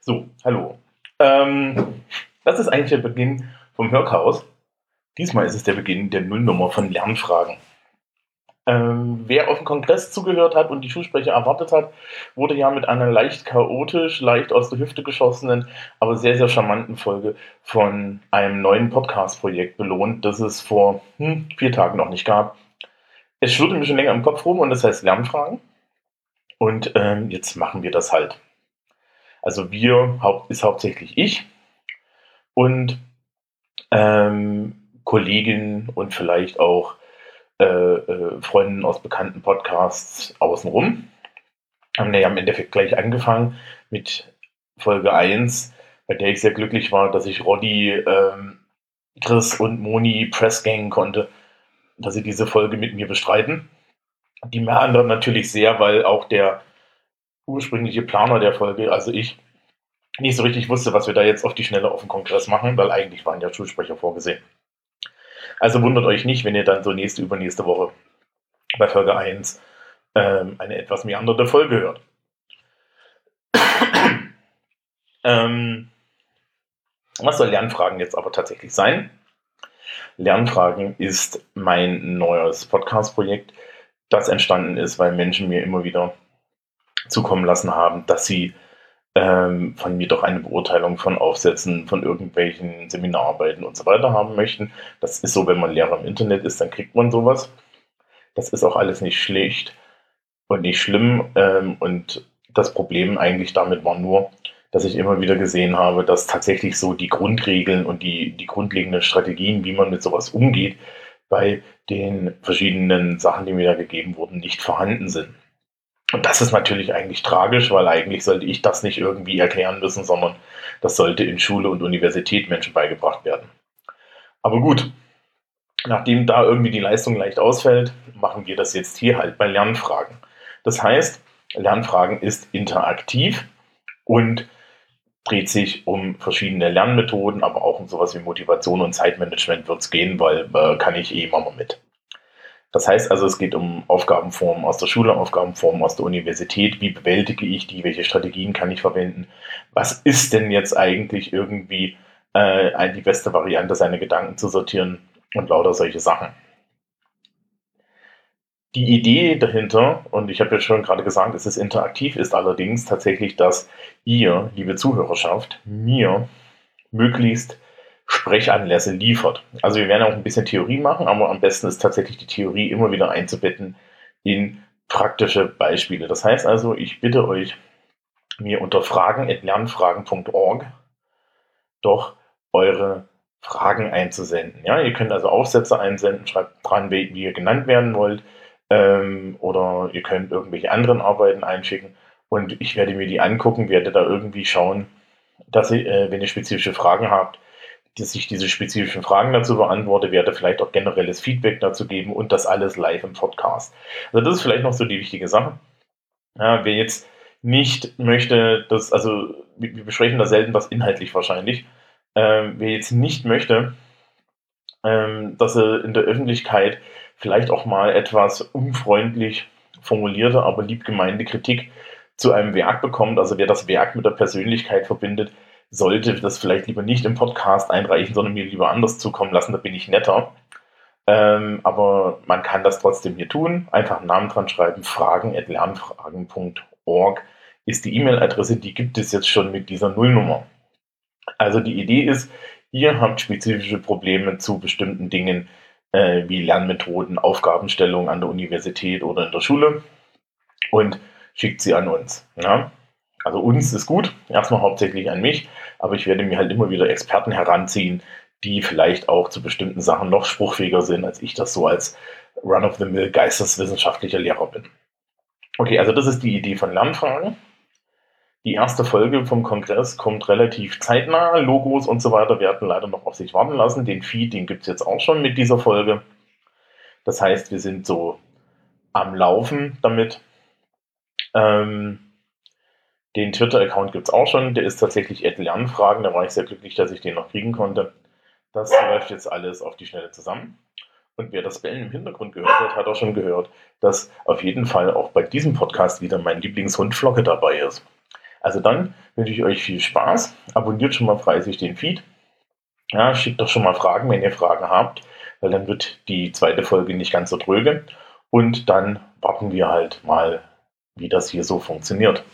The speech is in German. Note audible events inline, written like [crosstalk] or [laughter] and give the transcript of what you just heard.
So, hallo. Ähm, das ist eigentlich der Beginn vom Hörchaos. Diesmal ist es der Beginn der Nullnummer von Lernfragen. Ähm, wer auf den Kongress zugehört hat und die Schulsprecher erwartet hat, wurde ja mit einer leicht chaotisch, leicht aus der Hüfte geschossenen, aber sehr, sehr charmanten Folge von einem neuen Podcast-Projekt belohnt, das es vor hm, vier Tagen noch nicht gab. Es schwirrte mir schon länger im Kopf rum und das heißt Lernfragen. Und ähm, jetzt machen wir das halt. Also wir ist hauptsächlich ich und ähm, Kolleginnen und vielleicht auch äh, äh, Freunden aus bekannten Podcasts außenrum. Haben ja im Endeffekt gleich angefangen mit Folge 1, bei der ich sehr glücklich war, dass ich Roddy, ähm, Chris und Moni pressgangen konnte, dass sie diese Folge mit mir bestreiten. Die anderen natürlich sehr, weil auch der ursprüngliche Planer der Folge, also ich, nicht so richtig wusste, was wir da jetzt auf die Schnelle auf dem Kongress machen, weil eigentlich waren ja Schulsprecher vorgesehen. Also wundert euch nicht, wenn ihr dann so nächste, übernächste Woche bei Folge 1 ähm, eine etwas meanderte Folge hört. [coughs] ähm, was soll Lernfragen jetzt aber tatsächlich sein? Lernfragen ist mein neues Podcast-Projekt, das entstanden ist, weil Menschen mir immer wieder zukommen lassen haben, dass sie ähm, von mir doch eine Beurteilung von Aufsätzen, von irgendwelchen Seminararbeiten und so weiter haben möchten. Das ist so, wenn man Lehrer im Internet ist, dann kriegt man sowas. Das ist auch alles nicht schlecht und nicht schlimm. Ähm, und das Problem eigentlich damit war nur, dass ich immer wieder gesehen habe, dass tatsächlich so die Grundregeln und die, die grundlegenden Strategien, wie man mit sowas umgeht, bei den verschiedenen Sachen, die mir da gegeben wurden, nicht vorhanden sind. Und das ist natürlich eigentlich tragisch, weil eigentlich sollte ich das nicht irgendwie erklären müssen, sondern das sollte in Schule und Universität Menschen beigebracht werden. Aber gut, nachdem da irgendwie die Leistung leicht ausfällt, machen wir das jetzt hier halt bei Lernfragen. Das heißt, Lernfragen ist interaktiv und dreht sich um verschiedene Lernmethoden, aber auch um sowas wie Motivation und Zeitmanagement wird es gehen, weil äh, kann ich eh immer mit. Das heißt also, es geht um Aufgabenformen aus der Schule, Aufgabenformen aus der Universität. Wie bewältige ich die? Welche Strategien kann ich verwenden? Was ist denn jetzt eigentlich irgendwie äh, die beste Variante, seine Gedanken zu sortieren und lauter solche Sachen? Die Idee dahinter, und ich habe ja schon gerade gesagt, es ist interaktiv, ist allerdings tatsächlich, dass ihr, liebe Zuhörerschaft, mir möglichst Sprechanlässe liefert. Also wir werden auch ein bisschen Theorie machen, aber am besten ist tatsächlich die Theorie immer wieder einzubetten in praktische Beispiele. Das heißt also, ich bitte euch, mir unter fragen.lernfragen.org doch eure Fragen einzusenden. Ja, ihr könnt also Aufsätze einsenden, schreibt dran, wie, ihr genannt werden wollt, ähm, oder ihr könnt irgendwelche anderen Arbeiten einschicken und ich werde mir die angucken, werde da irgendwie schauen, dass ihr, äh, wenn ihr spezifische Fragen habt, dass ich diese spezifischen Fragen dazu beantworte, werde vielleicht auch generelles Feedback dazu geben und das alles live im Podcast. Also das ist vielleicht noch so die wichtige Sache. Ja, wer jetzt nicht möchte, dass, also wir besprechen da selten was inhaltlich wahrscheinlich, ähm, wer jetzt nicht möchte, ähm, dass er in der Öffentlichkeit vielleicht auch mal etwas unfreundlich formulierte, aber liebgemeinte Kritik zu einem Werk bekommt, also wer das Werk mit der Persönlichkeit verbindet, sollte das vielleicht lieber nicht im Podcast einreichen, sondern mir lieber anders zukommen lassen, da bin ich netter. Ähm, aber man kann das trotzdem hier tun. Einfach einen Namen dran schreiben, fragen.lernfragen.org ist die E-Mail-Adresse, die gibt es jetzt schon mit dieser Nullnummer. Also die Idee ist, ihr habt spezifische Probleme zu bestimmten Dingen äh, wie Lernmethoden, Aufgabenstellungen an der Universität oder in der Schule und schickt sie an uns. Ja? Also uns ist gut, erstmal hauptsächlich an mich, aber ich werde mir halt immer wieder Experten heranziehen, die vielleicht auch zu bestimmten Sachen noch spruchfähiger sind, als ich das so als Run-of-the-Mill geisteswissenschaftlicher Lehrer bin. Okay, also das ist die Idee von Lernfragen. Die erste Folge vom Kongress kommt relativ zeitnah. Logos und so weiter werden leider noch auf sich warten lassen. Den Feed, den gibt es jetzt auch schon mit dieser Folge. Das heißt, wir sind so am Laufen damit. Ähm, den Twitter-Account gibt es auch schon. Der ist tatsächlich Ed Lernfragen. Da war ich sehr glücklich, dass ich den noch kriegen konnte. Das läuft jetzt alles auf die Schnelle zusammen. Und wer das Bellen im Hintergrund gehört hat, hat auch schon gehört, dass auf jeden Fall auch bei diesem Podcast wieder mein Lieblingshund Flocke dabei ist. Also dann wünsche ich euch viel Spaß. Abonniert schon mal fleißig den Feed. Ja, schickt doch schon mal Fragen, wenn ihr Fragen habt, weil dann wird die zweite Folge nicht ganz so dröge. Und dann warten wir halt mal, wie das hier so funktioniert.